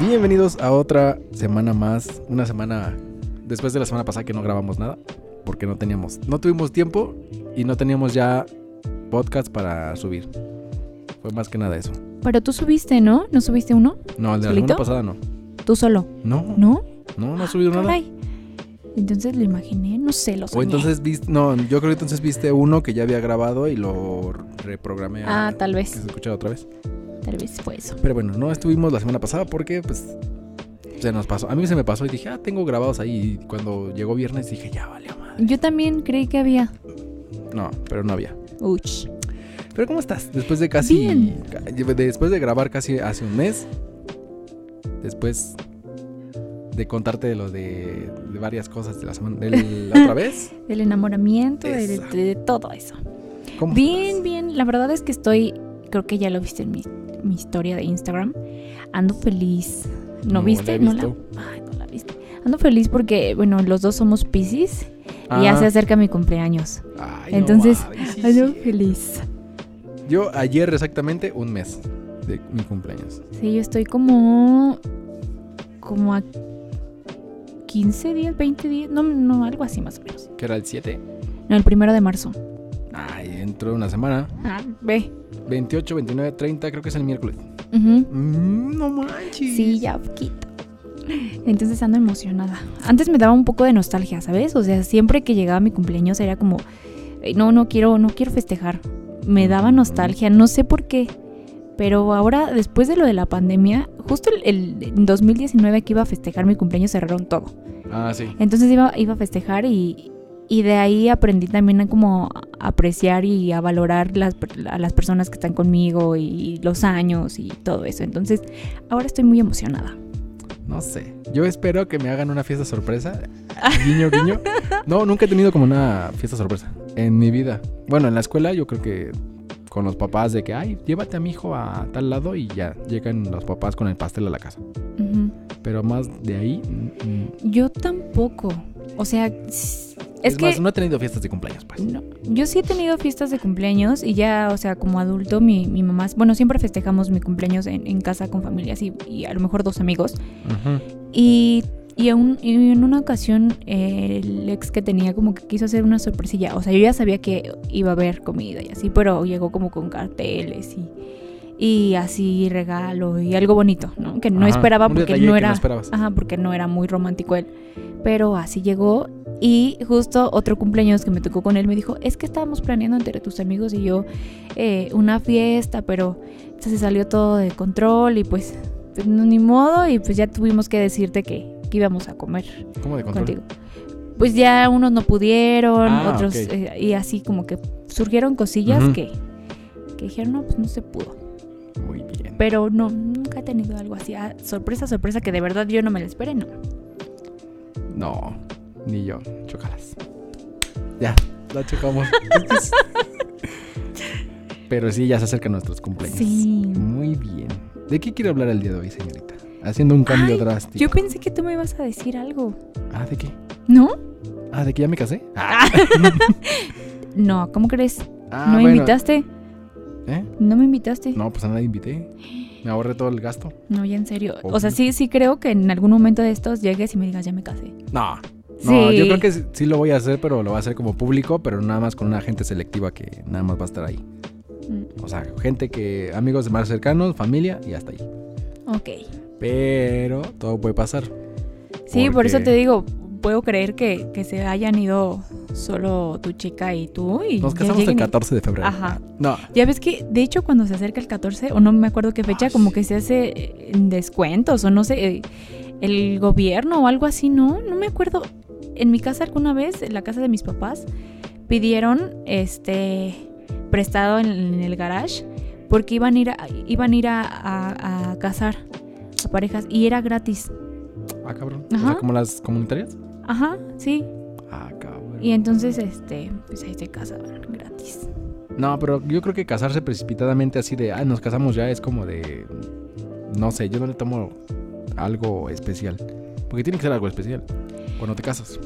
Bienvenidos a otra semana más. Una semana después de la semana pasada que no grabamos nada. Porque no teníamos, no tuvimos tiempo y no teníamos ya podcast para subir. Fue más que nada eso. Pero tú subiste, ¿no? ¿No subiste uno? No, el de la ¿Solito? semana pasada no. Tú solo. No, ¿No? no, no he subido nada. Caray. Entonces lo imaginé, no sé, lo O soñé. entonces viste, no, yo creo que entonces viste uno que ya había grabado y lo reprogramé a Ah, tal que vez. se escuchara otra vez. Tal vez fue eso. Pero bueno, no estuvimos la semana pasada porque pues se nos pasó. A mí se me pasó y dije, ah, tengo grabados ahí. Y cuando llegó viernes dije, ya vale, madre. Yo también creí que había. No, pero no había. Uch. Pero ¿cómo estás? Después de casi... Bien. Después de grabar casi hace un mes. Después de contarte de lo de, de varias cosas de la semana... De la otra vez. Del enamoramiento, de, todo eso. ¿Cómo Bien, estás? bien. La verdad es que estoy, creo que ya lo viste en mi, mi historia de Instagram. Ando feliz. ¿No, No viste? la he ¿No la, ay, no la viste. Ando feliz porque, bueno, los dos somos Pisces y ya Ah. se acerca mi cumpleaños. Ay, Entonces, sí, Ando sí. feliz. Yo ayer exactamente un mes de mi cumpleaños. Sí, yo estoy como. como a 15 días, 20 días. No, no, algo así más o menos. Que era el 7. No, el primero de marzo. Ay, dentro de una semana. Ah, ve. 28, 29, 30, creo que es el miércoles. Mm, no manches. Sí, ya poquito. Entonces ando emocionada. Antes me daba un poco de nostalgia, ¿sabes? O sea, siempre que llegaba mi cumpleaños era como, "Ay, no, no quiero, no quiero festejar. Me daba nostalgia, no sé por qué. Pero ahora, después de lo de la pandemia, justo el, el en 2019 que iba a festejar mi cumpleaños cerraron todo. Ah, sí. Entonces iba, iba a festejar y, y de ahí aprendí también a como apreciar y a valorar las, a las personas que están conmigo y los años y todo eso. Entonces ahora estoy muy emocionada. No sé. Yo espero que me hagan una fiesta sorpresa. Guiño, guiño. No, nunca he tenido como una fiesta sorpresa en mi vida. Bueno, en la escuela yo creo que con los papás de que, ay, llévate a mi hijo a tal lado y ya llegan los papás con el pastel a la casa. Pero más de ahí, mm, mm. Yo tampoco. O sea, es, es, que... más, no he tenido fiestas de cumpleaños, pues. No, yo sí he tenido fiestas de cumpleaños y ya, o sea, como adulto, mi, mi mamá, bueno, siempre festejamos mi cumpleaños en, en casa con familias y, y a lo mejor dos amigos. Ujú. Y, y, aún- y en una ocasión eh, el ex que tenía como que quiso hacer una sorpresilla. O sea, yo ya sabía que iba a haber comida y así, pero llegó como con carteles y, y así regalo y algo bonito, ¿no? Que no Ajá, esperaba porque no era... no. Ajá, porque no era muy romántico él. Pero así llegó y justo otro cumpleaños que me tocó con él me dijo, es que estábamos planeando entre tus amigos y yo eh, una fiesta, pero se salió todo de control y pues, pues, no, ni modo y pues ya tuvimos que decirte que, que íbamos a comer ¿Cómo de control? contigo. Pues ya unos no pudieron, Ah, otros eh, y así como que surgieron cosillas que, que dijeron, no, pues no se pudo. Muy bien. Pero no, nunca he tenido algo así. ah, sorpresa, sorpresa, que de verdad yo no me la esperé, no. No, ni yo. Chócalas. Ya, la chocamos. Pero sí, ya se acercan nuestros cumpleaños. Sí. Muy bien. ¿De qué quiere hablar el día de hoy, señorita? Haciendo un cambio Ay, drástico. Yo pensé que tú me ibas a decir algo. Ah, ¿de qué? ¿No? Ah, ¿de que ya me casé? Ah, No, ¿cómo crees? Ah, ¿No me bueno. invitaste? ¿Eh? ¿No me invitaste? No, pues a nadie invité. Me ahorré todo el gasto. No, ya en serio. O sea, sí, sí creo que en algún momento de estos llegues y me digas, ya me casé. No. No, Sí. yo creo que sí- sí lo voy a hacer, pero lo voy a hacer como público, pero nada más con una gente selectiva que nada más va a estar ahí. Mm, O sea, gente que, amigos más cercanos, familia y hasta ahí. Ok. Pero todo puede pasar. Sí, por eso te digo, puedo creer que, que se hayan ido solo tu chica y tú. Y Nos casamos el lleguen y- 14 de febrero. Ajá. No, Ya ves que, de hecho, cuando se acerca el 14, o no me acuerdo qué fecha, como que se hace eh, en descuentos, o no sé, eh, el gobierno o algo así, ¿no? No me acuerdo. En mi casa alguna vez, en la casa de mis papás, pidieron este prestado en, en el garage porque iban a ir a, iban a, ir a, a- a casar a parejas y era gratis. ah, cabrón. O Ajá. sea, como las comunitarias. Ajá, sí. Ah, cabrón. Y entonces, este, pues ahí se casaban gratis. No, pero yo creo que casarse precipitadamente así de, ah, nos casamos ya es como de, no sé, yo no le tomo algo especial. Porque tiene que ser algo especial cuando te casas.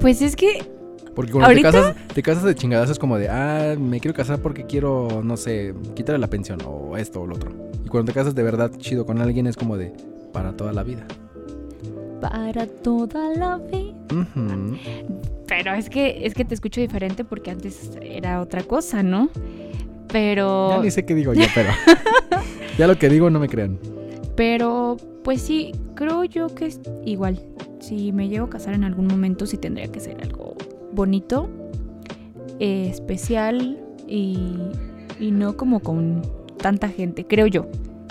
Pues es que Porque cuando ¿Ahorita? te casas, te casas de chingadas es como de, ah, me quiero casar porque quiero, no sé, quitarle la pensión o esto o lo otro. Y cuando te casas de verdad chido con alguien es como de, para toda la vida. Para toda la vida. Pero es que, es que te escucho diferente porque antes era otra cosa, ¿no? Pero. Ya ni sé qué digo yo, pero. ya lo que digo no me crean. Pero, pues sí, creo yo que es igual. Si me llego a casar en algún momento, sí tendría que ser algo bonito, eh, especial y, y no como con tanta gente, creo yo.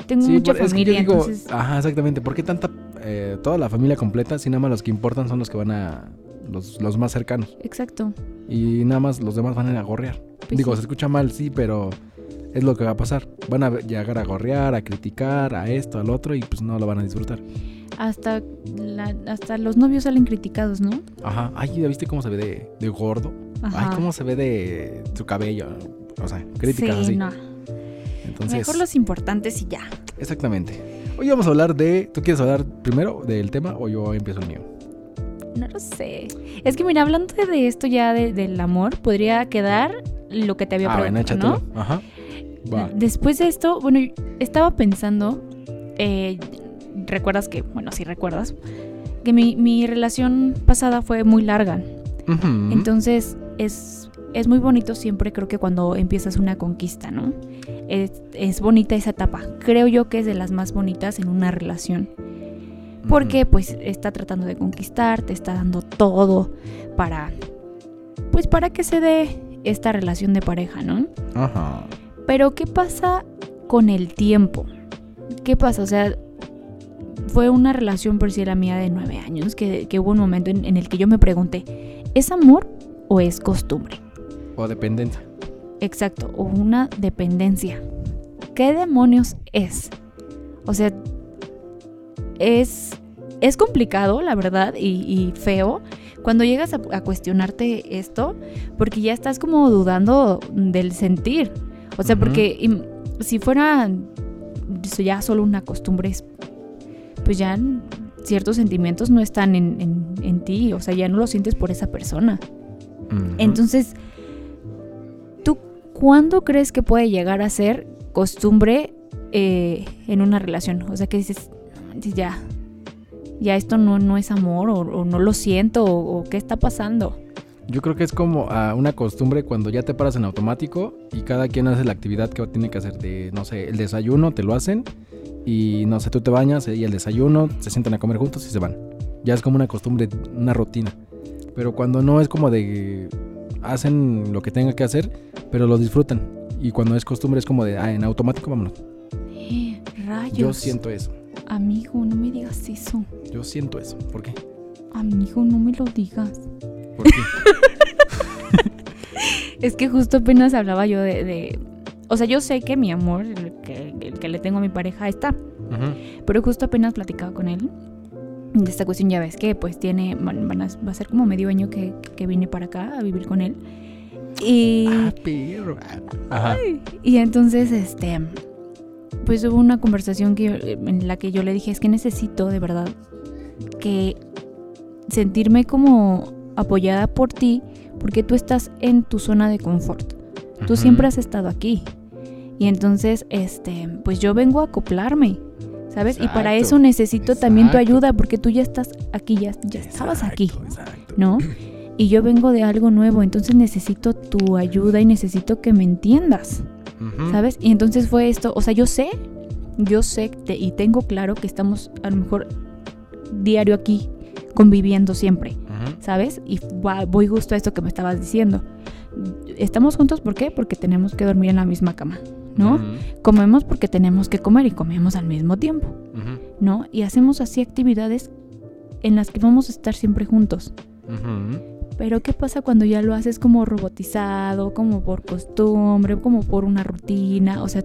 Tengo Sí, mucha por- es que yo familia, digo, entonces. Ajá, exactamente. ¿Por qué tanta. Eh, toda la familia completa, si nada más los que importan son los que van a. Los, los más cercanos. Exacto. Y nada más los demás van a ir a gorrear. Pues Digo, sí. se escucha mal, sí, pero es lo que va a pasar. Van a llegar a gorrear, a criticar, a esto, al otro, y pues no lo van a disfrutar. Hasta, la- hasta los novios salen criticados, ¿no? Ajá. Ay, ¿ya viste cómo se ve de, de gordo? Ajá. Ay, cómo se ve de su cabello. O sea, críticas sí, así. no. Entonces, Mejor los importantes y ya. exactamente. Hoy vamos a hablar de. ¿Tú quieres hablar primero del tema o yo empiezo el mío? No lo sé. Es que mira, hablando de esto ya de- del amor, podría quedar lo que te había Ah, preguntado, ¿no? Ajá. Va. Después de esto, bueno, estaba pensando, eh, recuerdas que, bueno, sí recuerdas, que mi, mi relación pasada fue muy larga. Ujú. Entonces es, es muy bonito siempre, creo que cuando empiezas una conquista, ¿no? Es, es bonita esa etapa. Creo yo que es de las más bonitas en una relación. Porque pues está tratando de conquistar, te está dando todo para, pues para que se dé esta relación de pareja, ¿no? Ajá. Pero ¿qué pasa con el tiempo? ¿Qué pasa? O sea, fue una relación por si era mía de nueve años, que, que hubo un momento en, en el que yo me pregunté, ¿es amor o es costumbre? O dependencia. Exacto, o una dependencia. ¿Qué demonios es? O sea, es, es complicado, la verdad, y, y feo cuando llegas a, a cuestionarte esto, porque ya estás como dudando del sentir. O sea, porque si fuera ya solo una costumbre, es- pues ya ciertos sentimientos no están en, en- en ti, o sea, ya no lo sientes por esa persona. Entonces, ¿tú cuándo crees que puede llegar a ser costumbre eh, en una relación? O sea, que dices, "No manches, ya, ya esto no, no es amor, o, o no lo siento, o, o qué está pasando. Yo creo que es como ah, una costumbre cuando ya te paras en automático y cada quien hace la actividad que tiene que hacer. De, no sé, el desayuno te lo hacen y no sé, tú te bañas y el desayuno, se sientan a comer juntos y se van. Ya es como una costumbre, una rutina. Pero cuando no es como de hacen lo que tengan que hacer, pero lo disfrutan. Y cuando es costumbre es como de, ah, en automático vámonos. Rayos. Yo siento eso. Amigo, no me digas eso. Yo siento eso. ¿Por qué? Amigo, no me lo digas. ¿Por qué? Es que justo apenas hablaba yo de... de- o sea, yo sé que mi amor, el que, el que le tengo a mi pareja, está. Ujú. Pero justo apenas platicaba con él de esta cuestión, ya ves que pues tiene, van a, va a ser como medio año que, que vine para acá a vivir con él. Y, Ah, perro. Ajá. y entonces, este, pues hubo una conversación que yo- en la que yo le dije, es que necesito de verdad que sentirme como apoyada por ti, porque tú estás en tu zona de confort. Tú siempre has estado aquí. Y entonces, este, pues yo vengo a acoplarme, ¿sabes? y para eso necesito también tu ayuda, porque tú ya estás aquí, ya, ya estabas aquí. ¿no? Y yo vengo de algo nuevo, entonces necesito tu ayuda y necesito que me entiendas. ¿sabes? Y entonces fue esto, o sea, yo sé, yo sé te- y tengo claro que estamos a lo mejor diario aquí, conviviendo siempre. ¿sabes? Y voy justo a esto que me estabas diciendo. Estamos juntos, ¿por qué? Porque tenemos que dormir en la misma cama, ¿no? Comemos porque tenemos que comer y comemos al mismo tiempo. ¿no? Y hacemos así actividades en las que vamos a estar siempre juntos. Pero ¿qué pasa cuando ya lo haces como robotizado, como por costumbre, como por una rutina? O sea,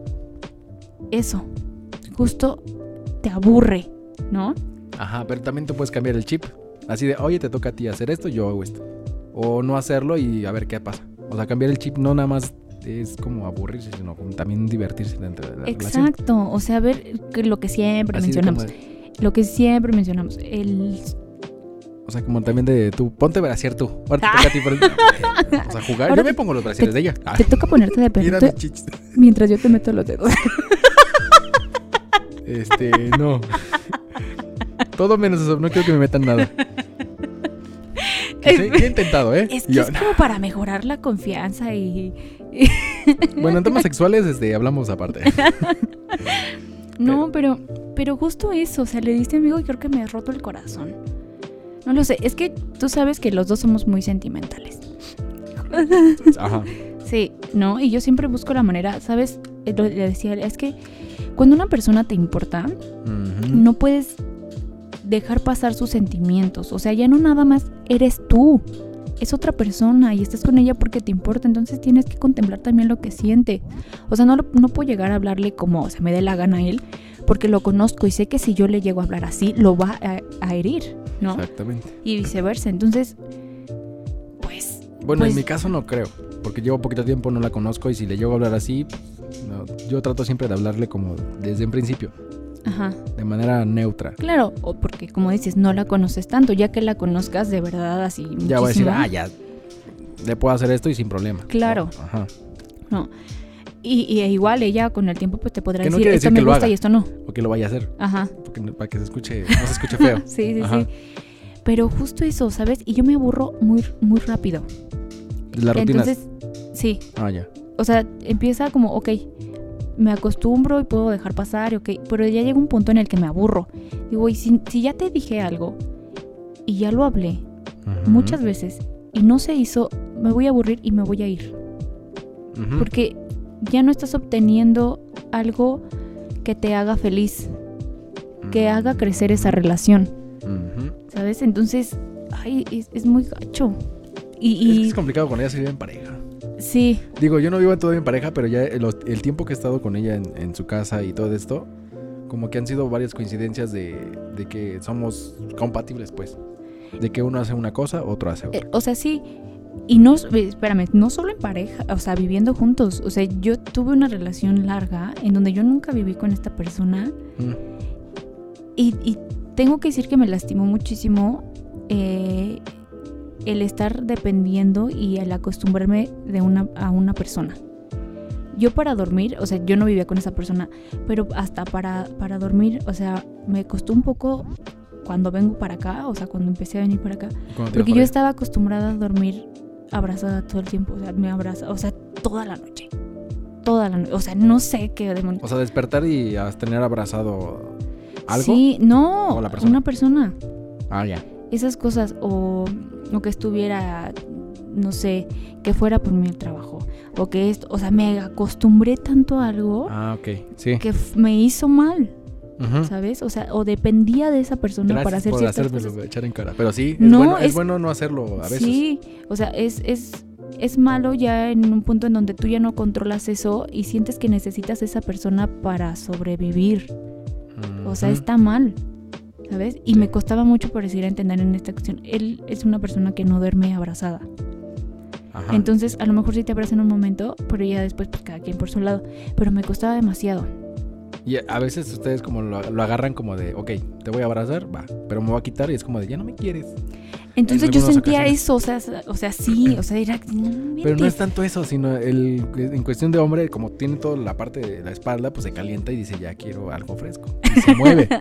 eso, justo te aburre, ¿no? Ajá, pero también tú puedes cambiar el chip. Así de, oye, te toca a ti hacer esto, yo hago esto. O no hacerlo y a ver qué pasa. O sea, cambiar el chip no nada más es como aburrirse, sino como también divertirse dentro de la relación. Exacto, o sea, ver que lo que siempre Así mencionamos. como Lo que siempre mencionamos, el... o sea, como también de tú, ponte brasier tú. Ahora te toca a ti por el- O sea, jugar. Ahora yo me pongo los brasieres de ella. Ah, Te toca ponerte de mira perrito mientras yo te meto los dedos. Este, no. Todo menos eso, no quiero que me metan nada. Sí, he intentado, ¿eh? Es que Yo- es como para mejorar la confianza y... Bueno, en temas sexuales este, hablamos aparte. No, pero, pero justo eso, o sea, le diste amigo y creo que me ha roto el corazón. No lo sé, es que tú sabes que los dos somos muy sentimentales. Ajá. Sí, ¿no? Y yo siempre busco la manera, ¿sabes? Eh, lo- Le decía, es que cuando una persona te importa, no puedes dejar pasar sus sentimientos. O sea, ya no nada más eres tú. Es otra persona y estás con ella porque te importa. Entonces tienes que contemplar también lo que siente. O sea, no, no puedo llegar a hablarle como se me dé la gana a él. Porque lo conozco y sé que si yo le llego a hablar así, lo va a, a herir, ¿no? Exactamente. Y viceversa. Entonces, pues... Bueno, Pues- en mi caso no creo, porque llevo poquito tiempo, no la conozco y si le llego a hablar así, no, yo trato siempre de hablarle como desde un principio, Ajá. de manera neutra. Claro, o porque como dices, no la conoces tanto. Ya que la conozcas de verdad así Ya voy a decir, ah, ya, le puedo hacer esto y sin problema. Claro. O- Ajá. Y, y igual ella con el tiempo pues te podrá no decir, quiere esto me gusta haga. y esto no. O que lo vaya a hacer, Ajá. porque no- para que se escuche, no se escuche feo. Sí, sí, Ajá. sí. Pero justo eso, ¿sabes? Y yo me aburro muy, muy rápido. La rutina. Entonces, sí. Ah, ya. O sea, empieza como, ok, me acostumbro y puedo dejar pasar, ok. Pero ya llega un punto en el que me aburro. Digo, y si, si ya te dije algo y ya lo hablé muchas veces y no se hizo, me voy a aburrir y me voy a ir. Porque ya no estás obteniendo algo que te haga feliz, que haga crecer esa relación. ¿Sabes? Entonces, ay, es, es muy gacho. Y, Es, que es complicado con ella se vive en pareja. Sí, Digo, yo no vivo todavía en pareja, pero ya el, el tiempo que he estado con ella en, en su casa y todo esto, como que han sido varias coincidencias de, de que somos compatibles, pues. De que uno hace una cosa, otro hace otra. eh, o sea, sí. Y no, espérame, no solo en pareja, o sea, viviendo juntos. O sea, yo tuve una relación larga en donde yo nunca viví con esta persona Mm. y, y tengo que decir que me lastimó muchísimo eh, el estar dependiendo y el acostumbrarme de una, a una persona. Yo para dormir, o sea, yo no vivía con esa persona, pero hasta para, para dormir, o sea, me costó un poco cuando vengo para acá, o sea, cuando empecé a venir para acá, porque yo estaba acostumbrada a dormir abrazada todo el tiempo, o sea, me abraza, o sea, toda la noche. Toda la noche, o sea, no sé qué demonios. O sea, despertar y tener abrazado algo. Sí, no, ¿O la persona? una persona. Ah, ya. esas cosas o, o que estuviera, no sé, que fuera por mi trabajo o que esto, o sea, me acostumbré tanto a algo Ah. Sí. que me hizo mal. ¿sabes? O sea, o dependía de esa persona para hacer por ciertas cosas. echar en cara. Pero sí, es, No, bueno, es es- bueno no hacerlo a veces. Sí, o sea, es, es, es malo ya en un punto en donde tú ya no controlas eso y sientes que necesitas esa persona para sobrevivir. O sea, está mal, ¿sabes? Y me costaba mucho por decir a entender en esta cuestión. Él es una persona que no duerme abrazada. Ajá. Entonces, a lo mejor sí te abraza en un momento, pero ya después, pues cada quien por su lado. Pero me costaba demasiado. Y a veces ustedes como lo, lo agarran como de, ok, te voy a abrazar, va, pero me voy a quitar y es como de, ya no me quieres. Entonces En yo sentía ocasiones. eso, o sea, o sea, sí, o sea, era. No, Pero no es tanto eso, sino el, en cuestión de hombre, como tiene toda la parte de la espalda, pues se calienta y dice, ya quiero algo fresco. Y se mueve.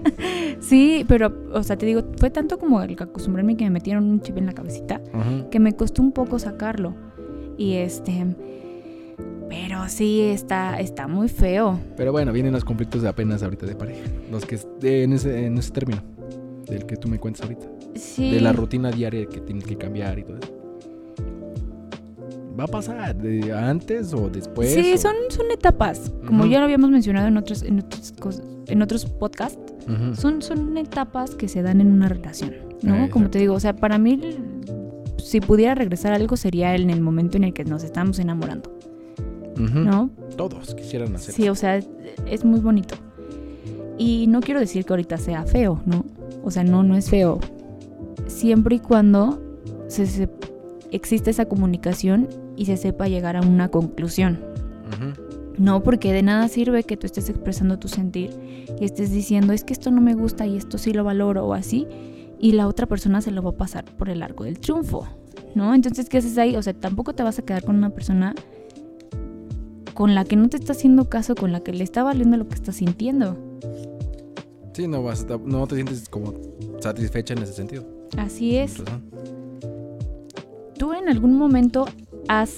Sí, pero, o sea, te digo, fue tanto como el que acostumbrarme que me metieron un chip en la cabecita que me costó un poco sacarlo. Y este. Pero sí, está, está muy feo. Pero bueno, vienen los conflictos de apenas ahorita de pareja. Los que de- en ese, en ese término, del que tú me cuentas ahorita. Sí. De la rutina diaria que tienes que cambiar y todo eso. ¿Va a pasar de antes o después? Sí, o- son, son etapas. Como ya lo habíamos mencionado en otros, en otros, en otros podcasts, son, son etapas que se dan en una relación, ¿no? Ah, Como te digo, o sea, para mí, si pudiera regresar algo sería en el momento en el que nos estamos enamorando. ¿no? Todos quisieran hacer Sí, o sea, es muy bonito. Y no quiero decir que ahorita sea feo, ¿no? O sea, no, no es feo. Siempre y cuando se, se- existe esa comunicación y se sepa llegar a una conclusión. No, porque de nada sirve que tú estés expresando tu sentir y estés diciendo, es que esto no me gusta y esto sí lo valoro o así, y la otra persona se lo va a pasar por el arco del triunfo, ¿no? Entonces, ¿qué haces ahí? O sea, tampoco te vas a quedar con una persona con la que no te está haciendo caso, con la que le está valiendo lo que estás sintiendo. Sí, no vas a no te sientes como satisfecha en ese sentido. Así es. ¿Tú en algún momento has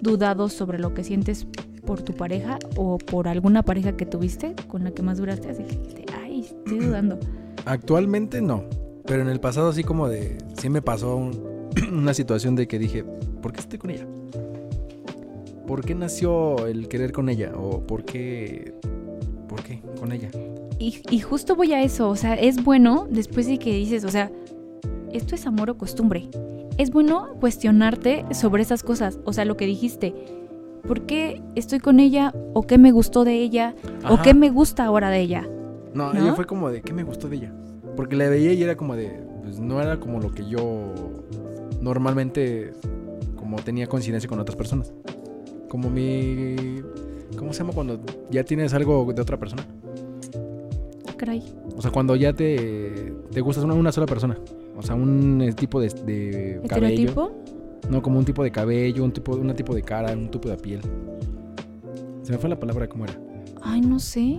dudado sobre lo que sientes por tu pareja o por alguna pareja que tuviste con la que más duraste? Así que dijiste, ay, estoy dudando. Actualmente no, pero en el pasado así como de, sí me pasó un- una situación de que dije, ¿por qué estoy con ella? ¿Por qué nació el querer con ella? ¿O por qué, por qué con ella? Y, y justo voy a eso, o sea, es bueno después de que dices, o sea, esto es amor o costumbre. Es bueno cuestionarte sobre esas cosas, o sea, lo que dijiste. ¿Por qué estoy con ella? ¿O qué me gustó de ella? ¿O qué me gusta ahora de ella? No, ¿No? ella fue como de, ¿qué me gustó de ella? Porque la veía y era como de, pues no era como lo que yo normalmente, como tenía coincidencia con otras personas. Como mi, ¿cómo se llama cuando ya tienes algo de otra persona? Caray. O sea, cuando ya te, te gustas una, una sola persona. O sea, un eh, tipo de, de cabello. ¿Estereotipo? No, como un tipo de cabello, un tipo, un tipo de cara, un tipo de piel. Se me fue la palabra cómo era. Ay, no sé.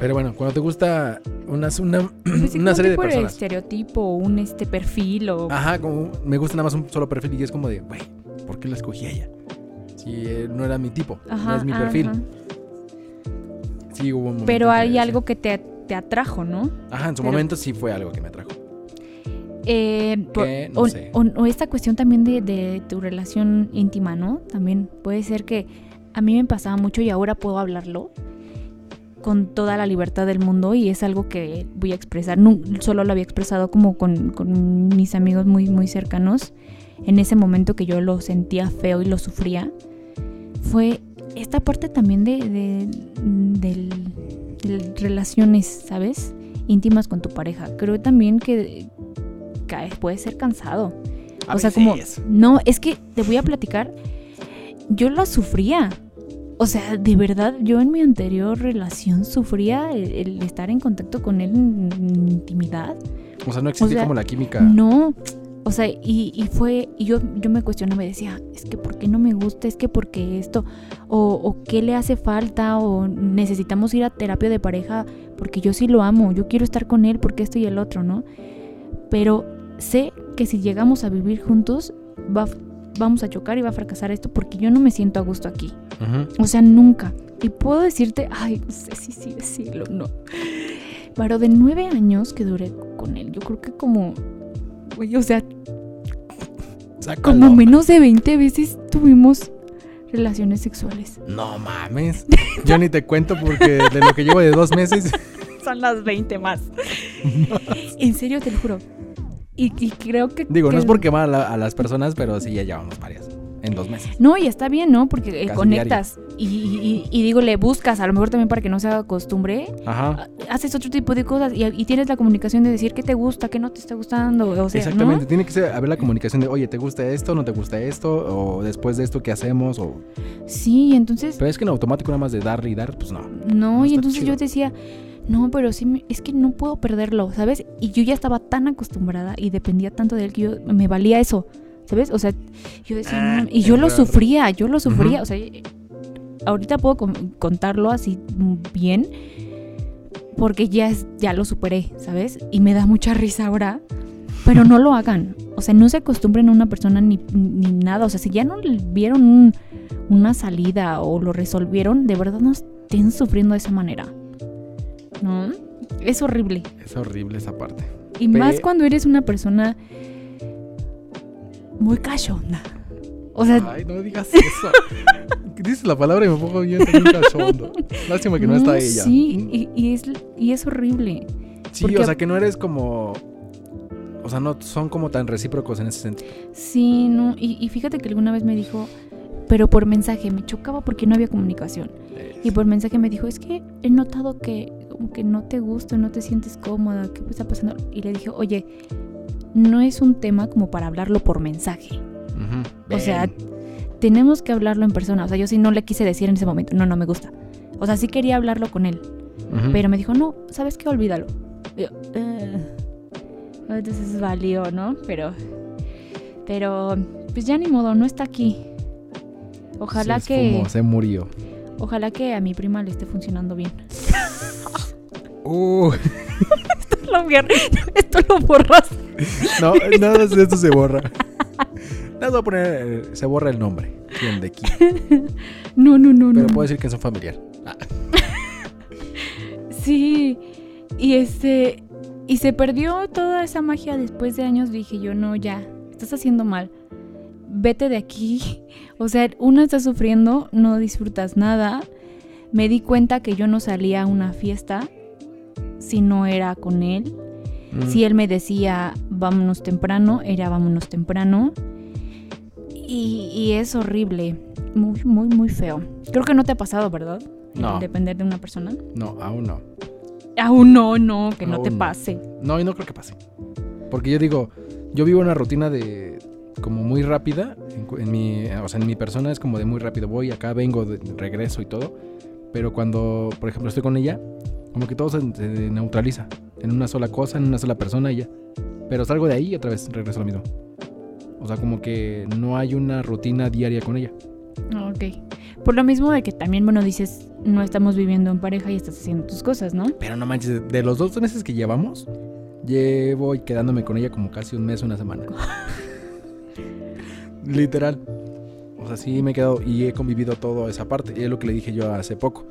Pero bueno, cuando te gusta una, una, Pues sí, una serie de tipo personas. estereotipo, un este perfil o Ajá, como me gusta nada más un solo perfil y es como de, güey, ¿por qué la escogí a ella? Si eh, no era mi tipo, no Ajá, es mi perfil. ajá. Sí, hubo un Pero que hay algo que te, te atrajo, ¿no? Ajá, en su pero- momento sí fue algo que me atrajo. Eh, por- no o, sé. o- o esta cuestión también de, de tu relación íntima, ¿no? También puede ser que a mí me pasaba mucho y ahora puedo hablarlo con toda la libertad del mundo y es algo que voy a expresar. No, solo lo había expresado como con, con mis amigos muy, muy cercanos en ese momento que yo lo sentía feo y lo sufría. Fue esta parte también de, de, de relaciones, ¿sabes? íntimas con tu pareja. Creo también que, puede ser cansado. A o sea, como, veces. no, es que te voy a platicar, yo lo sufría. O sea, de verdad, yo en mi anterior relación sufría el, el estar en contacto con él en, en intimidad. O sea, no existía sea, como la química. No, o sea, y, y fue, y yo, yo me cuestionaba y decía, es que ¿por qué no me gusta? Es que ¿por qué esto? O, o ¿qué le hace falta? O necesitamos ir a terapia de pareja porque yo sí lo amo, yo quiero estar con él porque esto y el otro, ¿no? Pero sé que si llegamos a vivir juntos, va, vamos a chocar y va a fracasar esto porque yo no me siento a gusto aquí. O sea, nunca. Y puedo decirte, ay, no sé si sí decirlo, no. Pero de nueve años que duré con él, yo creo que como, güey, o sea, Sácalo. como menos de 20 veces tuvimos relaciones sexuales. No mames. Yo ni te cuento porque de lo que llevo de dos meses. Son las 20 más. en serio, te lo juro. Y, y creo que... Digo, no es por quemar a, la- a las personas, pero sí ya llevamos varias. En dos meses. No, y está bien, ¿no? Porque eh, conectas y- y digo, le buscas, a lo mejor también para que no se haga costumbre, Ajá. haces otro tipo de cosas y, y tienes la comunicación de decir qué te gusta, qué no te está gustando, o sea, Exactamente. ¿no? Tiene que ser, haber la comunicación de, oye, ¿te gusta esto? ¿No te gusta esto? O después de esto, ¿qué hacemos? O... Sí, entonces, Pero es que en automático nada más de dar y dar, pues no. no, no y entonces chido. yo decía, no, pero sí, es que no puedo perderlo, ¿sabes? Y yo ya estaba tan acostumbrada y dependía tanto de él que yo me valía eso, ¿sabes? O sea, yo decía, Ah, no, y yo lo sufría, yo lo sufría, o sea, ahorita puedo con- contarlo así bien porque ya, es, ya lo superé, ¿sabes? Y me da mucha risa ahora. Pero no lo hagan. O sea, no se acostumbren a una persona ni, ni nada. O sea, si ya no vieron un- una salida o lo resolvieron, de verdad no estén sufriendo de esa manera. ¿No? Es horrible. Es horrible esa parte. Y Pe- más cuando eres una persona muy cachonda. O sea, Ay, no digas eso. Dices la palabra y me pongo bien, cachondo. Lástima que no, está ella. Sí, y, y es, y es horrible. Sí, porque- o sea que no eres como. O sea, no son como tan recíprocos en ese sentido. Sí, no. Y, y fíjate que alguna vez me dijo, pero por mensaje, me chocaba porque no había comunicación. Y por mensaje me dijo, es que he notado que como que no te gusta, no te sientes cómoda, ¿qué está pasando? Y le dije, oye, no es un tema como para hablarlo por mensaje. O sea. Tenemos que hablarlo en persona. O sea, yo sí no le quise decir en ese momento, no, no me gusta. O sea, sí quería hablarlo con él. Pero me dijo, no, ¿sabes qué? Olvídalo. Y yo, "Eh". Entonces valió, ¿no? Pero, pero, pues ya ni modo, no está aquí. Ojalá Se que, esfumó, se murió. ojalá que a mi prima le esté funcionando bien. Uh, lo vier- Esto lo borras. No, nada de esto se borra. Nada, voy a poner, eh, se borra el nombre. ¿Quién de quién? No, no, no, Pero no. puedo decir que es un familiar. Ah, Sí. Y este. Y se perdió toda esa magia después de años. Dije yo, no, ya. Estás haciendo mal. Vete de aquí. O sea, uno está sufriendo, no disfrutas nada. Me di cuenta que yo no salía a una fiesta si no era con él. mm, Si él me decía vámonos temprano, era vámonos temprano. Y, y es horrible. Muy, muy, muy feo. Creo que no te ha pasado, ¿verdad? No. Depender de una persona. No, aún no. Aún no, no, que no te Aún no. pase. No, y no creo que pase. Porque yo digo, yo vivo una rutina de como muy rápida. En, en mi, o sea, en mi persona es como de muy rápido. Voy acá, vengo, de- regreso y todo. Pero cuando, por ejemplo, estoy con ella, como que todo se, se neutraliza. En una sola cosa, en una sola persona y ya. Pero salgo de ahí y otra vez regreso a lo mismo. O sea, como que no hay una rutina diaria con ella. Ah, Ok. Por lo mismo de que también, bueno, dices, no estamos viviendo en pareja y estás haciendo tus cosas, ¿no? Pero no manches, de los dos meses que llevamos, llevo quedándome con ella como casi un mes, una semana. Literal. O sea, sí me he quedado y he convivido toda esa parte. Y es lo que le dije yo hace poco.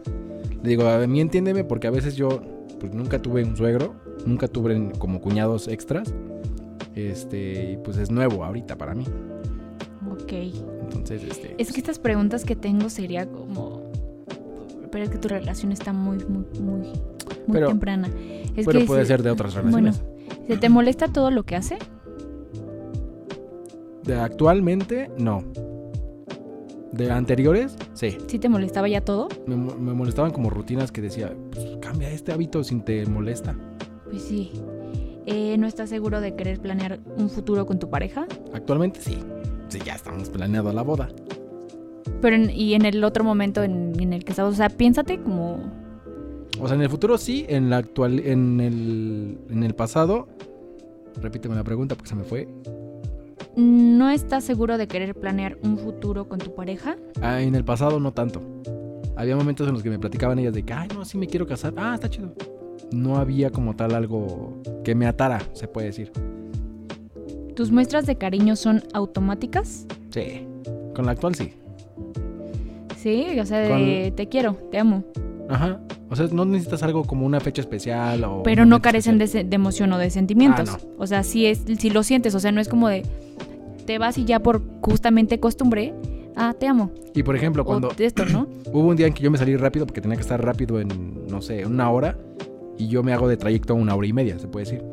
Le digo, a mí entiéndeme porque a veces yo pues nunca tuve un suegro, nunca tuve como cuñados extras. Este, y pues es nuevo ahorita para mí. Ok. Entonces, este. Es que estas preguntas que tengo sería como... Pero es que tu relación está muy, muy, muy, muy Pero- temprana. Es pero que puede ser de otras Bueno, relaciones. ¿se te molesta todo lo que hace? De actualmente, no. De anteriores, sí. ¿Sí te molestaba ya todo? Me, me molestaban como rutinas que decía, pues, cambia este hábito si te molesta. Pues sí. Eh, ¿No estás seguro de querer planear un futuro con tu pareja? Actualmente sí. Sí, ya estamos planeando la boda. Pero en- y en el otro momento en, en el que estamos, o sea, piénsate como... O sea, en el futuro sí, en la actual, en el, en el pasado. Repíteme la pregunta porque se me fue. ¿No estás seguro de querer planear un futuro con tu pareja? Ah, en el pasado no tanto. Había momentos en los que me platicaban ellas de que, ay, no, sí me quiero casar. Ah, está chido. No había como tal algo que me atara, se puede decir. ¿Tus muestras de cariño son automáticas? Sí. Con la actual sí. Sí, o sea, de te quiero, te amo. Ajá. O sea, no necesitas algo como una fecha especial o... Pero no carecen de, emoción o de sentimientos. Ah, O sea, sí, es, sí lo sientes, o sea, no es como de te vas y ya por justamente costumbre, ah, te amo. Y por ejemplo, cuando... O esto, ¿no? Hubo un día en que yo me salí rápido porque tenía que estar rápido en, no sé, una hora. Y yo me hago de trayecto una hora y media, se puede decir.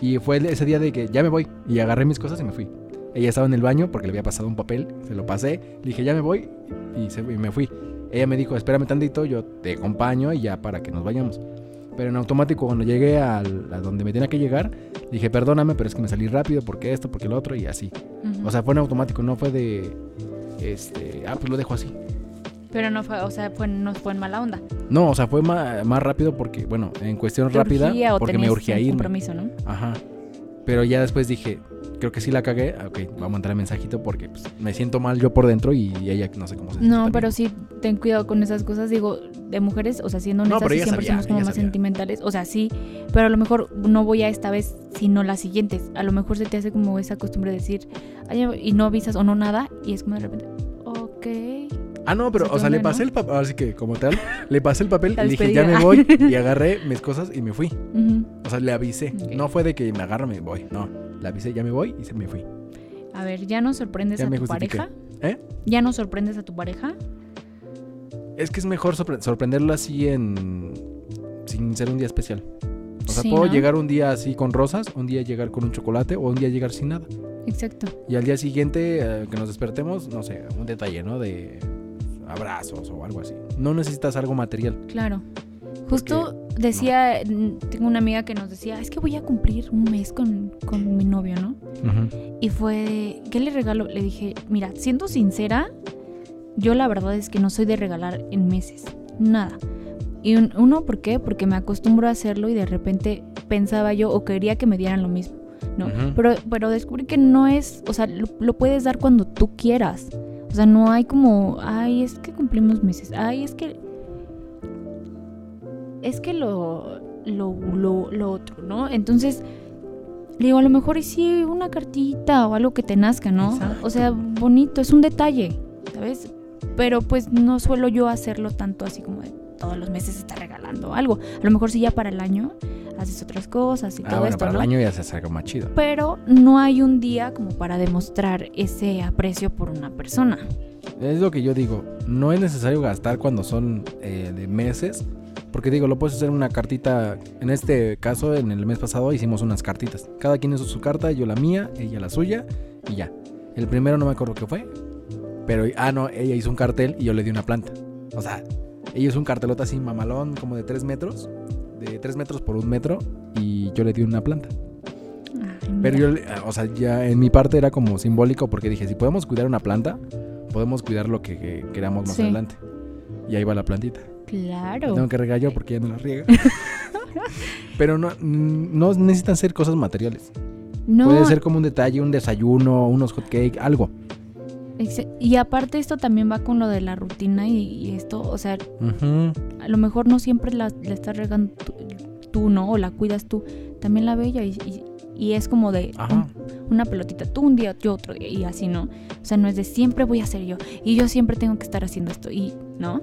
Y fue ese día de que ya me voy. Y agarré mis cosas y me fui. Ella estaba en el baño porque le había pasado un papel. Se lo pasé. Le dije, ya me voy. Y, se- y me fui. Ella me dijo, espérame tantito, yo te acompaño y ya para que nos vayamos. Pero en automático, cuando llegué al- a donde me tenía que llegar, dije, perdóname, pero es que me salí rápido porque esto, porque lo otro y así. Ujú. O sea, fue en automático, no fue de, este, ah, pues lo dejo así. Pero no fue, o sea, fue, no fue en mala onda. No, o sea, fue ma- más, rápido porque, bueno, en cuestión ¿Te rápida, urgía o porque me urgía irme. compromiso, ¿no? Ajá. Pero ya después dije, creo que sí la cagué. ah, Ok, vamos a mandar el mensajito porque pues, me siento mal yo por dentro y ella no sé cómo se siente No, también. pero sí, ten cuidado con esas cosas. Digo, de mujeres, o sea, siendo No, honestas, sí ella siempre sabía, somos como más sabía. sentimentales. O sea, sí, pero a lo mejor no voy a esta vez, sino las siguientes. A lo mejor se te hace como esa costumbre de decir, "Ay, y no avisas o no nada, y es como de repente. Ah, no, pero, o sea, le pasé el papel, así que como tal, le pasé el papel y dije, ya me voy. Y agarré mis cosas y me fui. O sea, le avisé. No fue de que me agarro, me voy. No, le avisé, ya me voy y se me fui. A ver, ¿ya no sorprendes Ya a tu justifiqué. pareja? ¿Eh? ¿Ya no sorprendes a tu pareja? Es que es mejor sorpre- sorprenderlo así en... sin ser un día especial. O sea, Sí, puedo ¿no? llegar un día así con rosas, un día llegar con un chocolate o un día llegar sin nada. Exacto. Y al día siguiente eh, que nos despertemos, no sé, un detalle, ¿no? De abrazos o algo así. No necesitas algo material. Claro. Justo decía, mm, tengo una amiga que nos decía, es que voy a cumplir un mes con, con mi novio, ¿no? Y fue, ¿qué le regalo? Le dije, mira, siendo sincera, yo la verdad es que no soy de regalar en meses, nada. Y un- uno, ¿por qué? Porque me acostumbro a hacerlo y de repente pensaba yo o quería que me dieran lo mismo, ¿no? Pero, pero descubrí que no es, o sea, lo, lo puedes dar cuando tú quieras. O sea, no hay como, ay, es que cumplimos meses, ay, es que... Es que lo, lo, lo, lo otro, ¿no? Entonces, le digo, a lo mejor y sí una cartita o algo que te nazca, ¿no? Exacto. O sea, bonito, es un detalle, ¿sabes? Pero pues no suelo yo hacerlo tanto así como de todos los meses estar regalando algo. A lo mejor sí ya para el año haces otras cosas y Ah, todo bueno, esto, para ¿no? el año ya se hace algo más chido. Pero no hay un día como para demostrar ese aprecio por una persona. Es lo que yo digo. No es necesario gastar cuando son eh, de meses. Porque digo, lo puedes hacer una cartita. En este caso, en el mes pasado hicimos unas cartitas. Cada quien hizo su carta, yo la mía, ella la suya y ya. El primero no me acuerdo qué fue. Pero, ah, no, ella hizo un cartel y yo le di una planta. O sea, ella hizo un cartelota así mamalón, como de 3 metros. De 3 metros por un metro. Y yo le di una planta. Ay, Pero yo, o sea, ya en mi parte era como simbólico porque dije, si podemos cuidar una planta, podemos cuidar lo que, que queramos más Sí. adelante. Y ahí va la plantita. Claro. Tengo que regar yo porque ya no la riega. Pero no, no necesitan ser cosas materiales. No, Puede ser como un detalle, un desayuno, unos hot cake, algo. Y aparte esto también va con lo de la rutina y, y esto, o sea, a lo mejor no siempre la, la estás regando tú, tú, ¿no? O la cuidas tú. También la bella y, y- y es como de un- una pelotita, tú un día, yo otro día y así, ¿no? O sea, no es de siempre voy a hacer yo y yo siempre tengo que estar haciendo esto y, ¿no?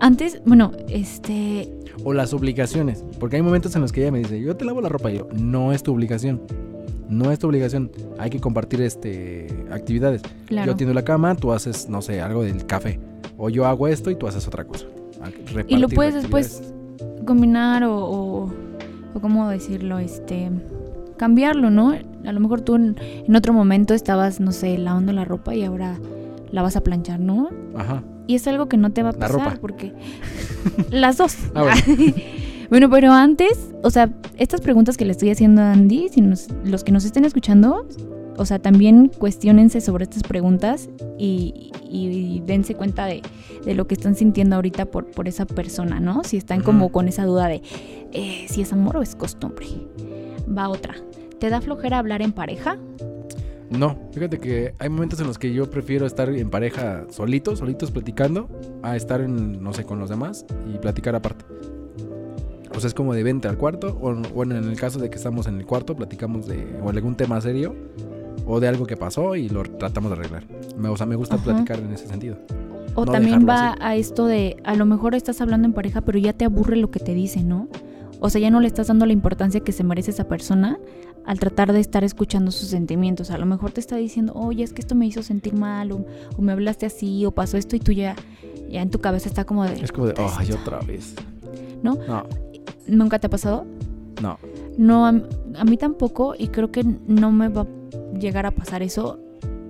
Antes, bueno, este, O las obligaciones. Porque hay momentos en los que ella me dice, yo te lavo la ropa. Y yo, no es tu obligación. No es tu obligación. Hay que compartir este actividades. claro. Yo tiendo la cama, tú haces, no sé, algo del café. O yo hago esto y tú haces otra cosa. Y lo puedes después combinar o, o, o cómo decirlo, este, cambiarlo, ¿no? A lo mejor tú en, en otro momento estabas, no sé, lavando la ropa y ahora la vas a planchar, ¿no? Ajá. Y es algo que no te va a La pasar ropa. porque las dos. Ah, bueno. Bueno, pero antes, o sea, estas preguntas que le estoy haciendo a Andy, si nos- los que nos estén escuchando, o sea, también cuestionense sobre estas preguntas y, y dense cuenta de, de lo que están sintiendo ahorita por, por esa persona, ¿no? Si están como con esa duda de eh, si es amor o es costumbre. Va otra. ¿Te da flojera hablar en pareja? No, fíjate que hay momentos en los que yo prefiero estar en pareja solitos, solitos platicando, a estar en, no sé, con los demás y platicar aparte. O sea, es como de vente al cuarto, o bueno, en el caso de que estamos en el cuarto, platicamos de o algún tema serio, o de algo que pasó y lo tratamos de arreglar. Me, o sea, me gusta Ajá. platicar en ese sentido. O No también va así. a esto de, a lo mejor estás hablando en pareja, pero ya te aburre lo que te dice, ¿no? O sea, ya no le estás dando la importancia que se merece esa persona al tratar de estar escuchando sus sentimientos. A lo mejor te está diciendo, oye, es que esto me hizo sentir mal, o, o me hablaste así, o pasó esto, y tú ya, ya en tu cabeza está como de... Es como de, "Puta, ay, esto". otra vez. ¿No? No, ¿Nunca te ha pasado? no. No, a, a mí tampoco, y creo que no me va a llegar a pasar eso,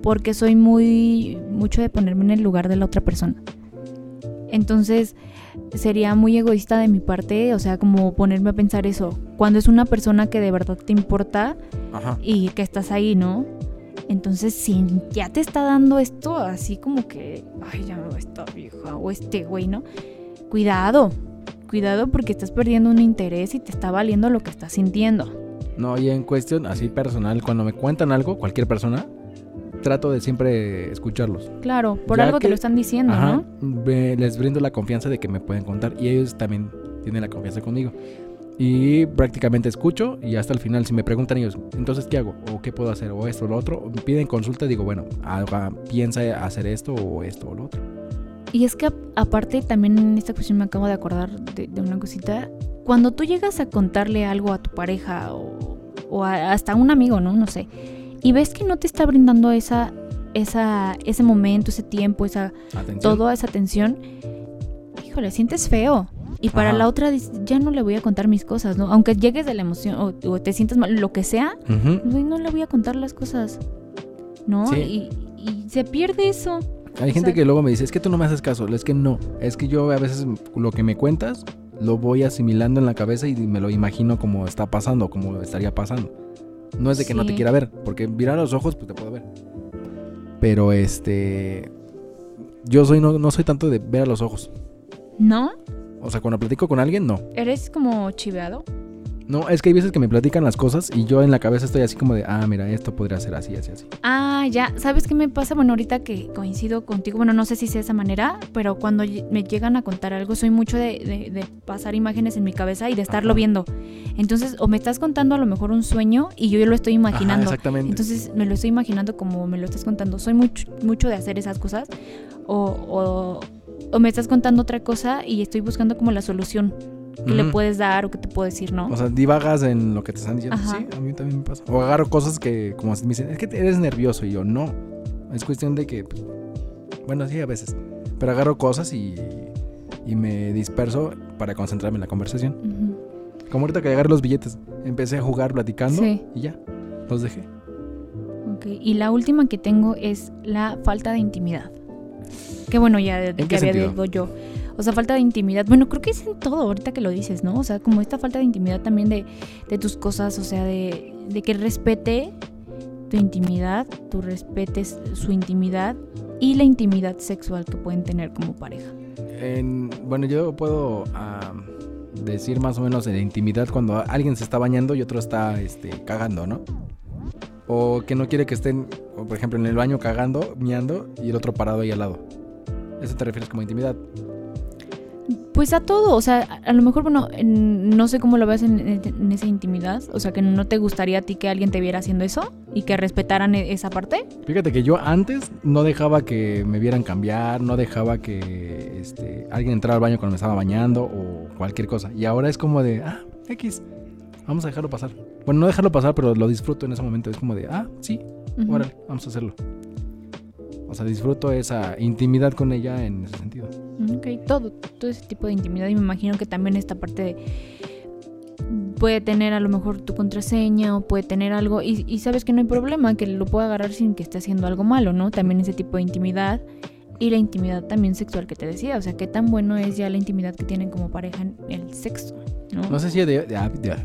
porque soy muy mucho de ponerme en el lugar de la otra persona. Entonces, sería muy egoísta de mi parte, o sea, como ponerme a pensar eso. Cuando es una persona que de verdad te importa Ajá. y que estás ahí, ¿no? Entonces, si ya te está dando esto así como que, ay, ya esta vieja o este güey, ¿no? Cuidado, cuidado porque estás perdiendo un interés y te está valiendo lo que estás sintiendo. No, y en cuestión así personal, cuando me cuentan algo, cualquier persona, trato de siempre escucharlos. Claro, por Ya algo que- te lo están diciendo, Ajá, ¿no? me- les brindo la confianza de que me pueden contar y ellos también tienen la confianza conmigo. Y prácticamente escucho y hasta el final si me preguntan ellos, entonces ¿qué hago? ¿O qué puedo hacer? ¿O esto o lo otro? Me piden consulta y digo, bueno, haga- piensa hacer esto o esto o lo otro. Y es que aparte también en esta cuestión me acabo de acordar de, de una cosita. Cuando tú llegas a contarle algo a tu pareja o, o a- hasta a un amigo, ¿no? No sé. Y ves que no te está brindando esa, esa, ese momento, ese tiempo, esa, Atención. toda esa atención, híjole, sientes feo. Y para Ajá. la otra ya no le voy a contar mis cosas, ¿no? Aunque llegues de la emoción o, o te sientas mal, lo que sea, no le voy a contar las cosas, ¿no? Sí. Y, y se pierde eso. Hay gente que luego me dice, es que tú no me haces caso. Es que no, es que yo a veces lo que me cuentas lo voy asimilando en la cabeza y me lo imagino como está pasando, como estaría pasando. No es de que no te quiera ver, porque mirar a los ojos pues te puedo ver. Pero este yo soy no, no soy tanto de ver a los ojos. ¿No? O sea, cuando platico con alguien no. ¿Eres como chiveado? No, es que hay veces que me platican las cosas y yo en la cabeza estoy así como de, ah, mira, esto podría ser así, así, así. Ah, ya. ¿Sabes qué me pasa? Bueno, ahorita que coincido contigo, bueno, no sé si sea de esa manera, pero cuando me llegan a contar algo, soy mucho de, de- de pasar imágenes en mi cabeza y de estarlo Ajá. viendo. Entonces, o me estás contando a lo mejor un sueño y yo lo estoy imaginando. Ajá, exactamente. Entonces me lo estoy imaginando como me lo estás contando. Soy mucho, mucho de hacer esas cosas. O, o, o me estás contando otra cosa y estoy buscando como la solución que le puedes dar o que te puedo decir, ¿no? O sea, divagas en lo que te están diciendo. Ajá. Sí, a mí también me pasa. O agarro cosas que, como me dicen, es que eres nervioso. Y yo, no. Es cuestión de que, pues, bueno, sí, a veces. Pero agarro cosas y, y me disperso para concentrarme en la conversación. Como ahorita que agarré los billetes. Empecé a jugar platicando Sí. y ya. Los dejé. Ok, Y la última que tengo es la falta de intimidad. Que bueno, ya, ya había dicho yo. O sea, falta de intimidad. Bueno, creo que es en todo ahorita que lo dices, ¿no? O sea, como esta falta de intimidad también de, de tus cosas, o sea, de, de que respete tu intimidad, tú respetes su intimidad y la intimidad sexual que pueden tener como pareja. En- bueno, yo puedo ah, decir más o menos en intimidad cuando alguien se está bañando y otro está este, cagando, ¿no? O que no quiere que estén, por ejemplo, en el baño cagando, miando y el otro parado ahí al lado. ¿Eso te refieres como intimidad? Pues a todo, o sea, a, lo mejor, bueno, en- no sé cómo lo ves en, en- en esa intimidad, o sea, que no te gustaría a ti que alguien te viera haciendo eso y que respetaran e- esa parte. Fíjate que yo antes no dejaba que me vieran cambiar, no dejaba que este, alguien entrara al baño cuando me estaba bañando o cualquier cosa. Y ahora es como de, ah, X, vamos a dejarlo pasar. Bueno, no dejarlo pasar, pero lo disfruto en ese momento. Es como de, ah, sí, órale, vamos a hacerlo. O sea, disfruto esa intimidad con ella en ese sentido. Ok, todo, todo ese tipo de intimidad y me imagino que también esta parte de puede tener a lo mejor tu contraseña o puede tener algo y, y sabes que no hay problema, que lo pueda agarrar sin que esté haciendo algo malo, ¿no? También ese tipo de intimidad y la intimidad también sexual que te decía, o sea, qué tan bueno es ya la intimidad que tienen como pareja en el sexo, ¿no? No sé si de- de- ah, de-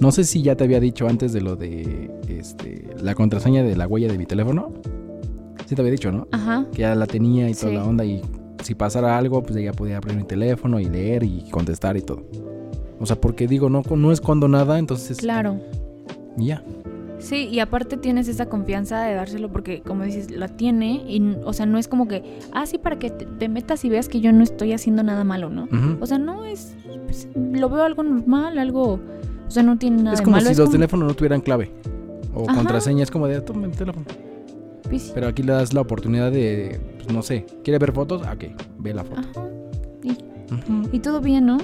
no sé si ya te había dicho antes de lo de este la contraseña de la huella de mi teléfono. Sí te había dicho, ¿no? Ajá. Que ya la tenía y toda Sí. la onda y si pasara algo, pues ella podía abrir mi teléfono y leer y contestar y todo. O sea, porque digo, no, no es cuando nada, entonces Claro. ya. Sí, y aparte tienes esa confianza de dárselo porque, como dices, la tiene y, o sea, no es como que, ah, sí, para que te, te metas y veas que yo no estoy haciendo nada malo, ¿no? O sea, no es, pues, lo veo algo normal, algo, o sea, no tiene nada es de como malo. si es los teléfonos no tuvieran clave o Ajá. contraseña, es como de, toma mi teléfono. Pues, sí. Pero aquí le das la oportunidad de, pues, no sé, ¿quiere ver fotos? Ah, Ok, ve la foto. Ajá. Y todo bien, ¿no?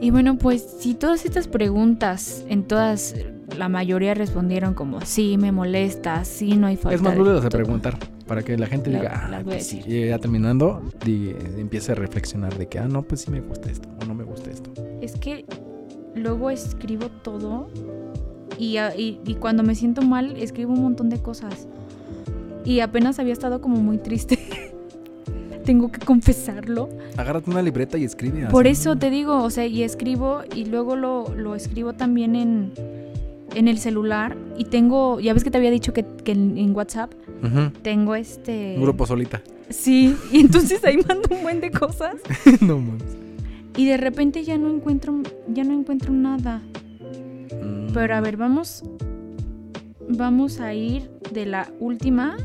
Y bueno, pues si todas estas preguntas, en todas, la mayoría respondieron como, sí, me molesta, sí, no hay falta Es más, de- vuelves a todo". preguntar para que la gente La- diga, ah, que sí. Y ya terminando, di- empiece a reflexionar de que, ah, no, pues sí me gusta esto o no me gusta esto. Es que luego escribo todo y, a- y- y cuando me siento mal escribo un montón de cosas. Y apenas había estado como muy triste. Tengo que confesarlo. Agárrate una libreta y escribe. Por eso te digo, o sea, y escribo y luego lo, lo escribo también en, en el celular. Y tengo, ya ves que te había dicho que, que en, en WhatsApp tengo este... Un grupo solita. Sí, y entonces ahí mando un buen de cosas. no mames. Y de repente ya no encuentro, ya no encuentro nada. Mm. Pero a ver, vamos. Vamos a ir de la última.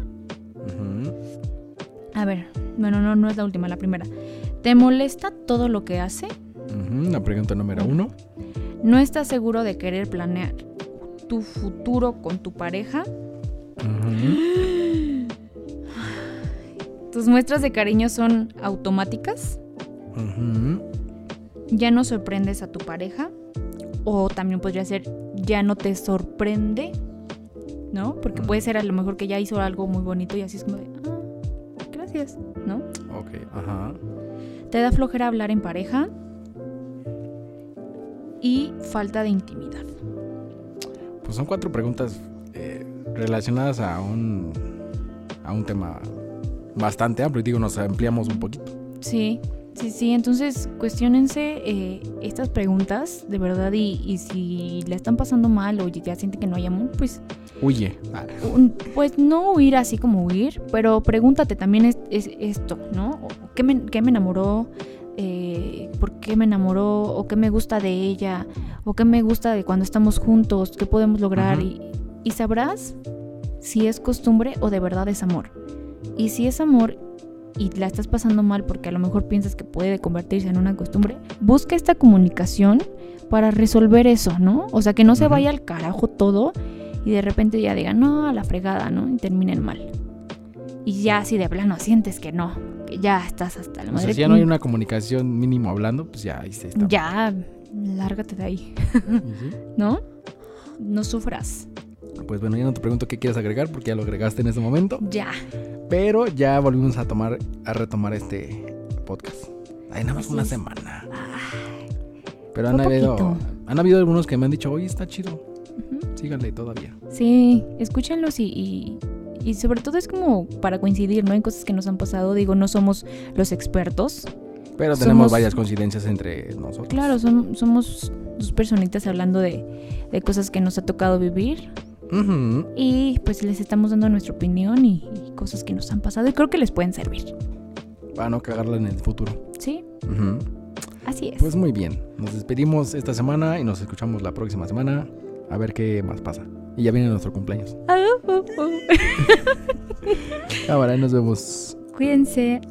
A ver, bueno, no, no es la última, la primera. ¿Te molesta todo lo que hace? La pregunta número uno. ¿No estás seguro de querer planear tu futuro con tu pareja? ¿Tus muestras de cariño son automáticas? ¿Ya no sorprendes a tu pareja? O también podría ser, ¿ya no te sorprende? ¿No? Porque puede ser a lo mejor que ya hizo algo muy bonito y así es como de, ah, gracias, ¿no? Ok, ajá. ¿Te da flojera hablar en pareja? Y falta de intimidad. Pues son cuatro preguntas eh, relacionadas a un, a un tema bastante amplio. Y digo, nos ampliamos un poquito. Sí, sí, sí. Entonces, cuestionense eh, estas preguntas de verdad y, y si la están pasando mal o ya sienten que no hay amor, pues, Huye. Un- pues no huir así como huir, pero pregúntate también es, es esto, ¿no? ¿Qué me, qué me enamoró eh, por qué me enamoró o qué me gusta de ella o qué me gusta de cuando estamos juntos, qué podemos lograr y, y sabrás si es costumbre o de verdad es amor. Y si es amor y la estás pasando mal porque a lo mejor piensas que puede convertirse en una costumbre, busca esta comunicación para resolver eso, ¿no? O sea, que no se vaya al carajo todo y de repente ya digan, no, a la fregada, ¿no? Y terminen mal. Y ya si de plano sientes que no, que ya estás hasta la O madre. sea, si ya no hay una comunicación mínimo hablando, pues ya ahí se está. Ya, lárgate de ahí, sí. ¿no? No sufras. Pues bueno, ya no te pregunto qué quieres agregar porque ya lo agregaste en ese momento. Ya. Pero ya volvimos a tomar, a retomar este podcast. Ay, nada más Así una es. semana. Ay, Pero han habido, han habido algunos que me han dicho, oye, está chido. Síganle todavía. Sí, escúchenlos y, y, y sobre todo es como para coincidir, ¿no? En cosas que nos han pasado. Digo, no somos los expertos. Pero tenemos Somos- varias coincidencias entre nosotros. Claro, som- somos dos personitas hablando de, de cosas que nos ha tocado vivir. Y pues les estamos dando nuestra opinión y, y cosas que nos han pasado y creo que les pueden servir. Para no cagarla en el futuro. Sí, así es. Pues muy bien. Nos despedimos esta semana y nos escuchamos la próxima semana. A ver qué más pasa. Y ya viene nuestro cumpleaños. Ah, uh, uh. Ahora nos vemos. Cuídense.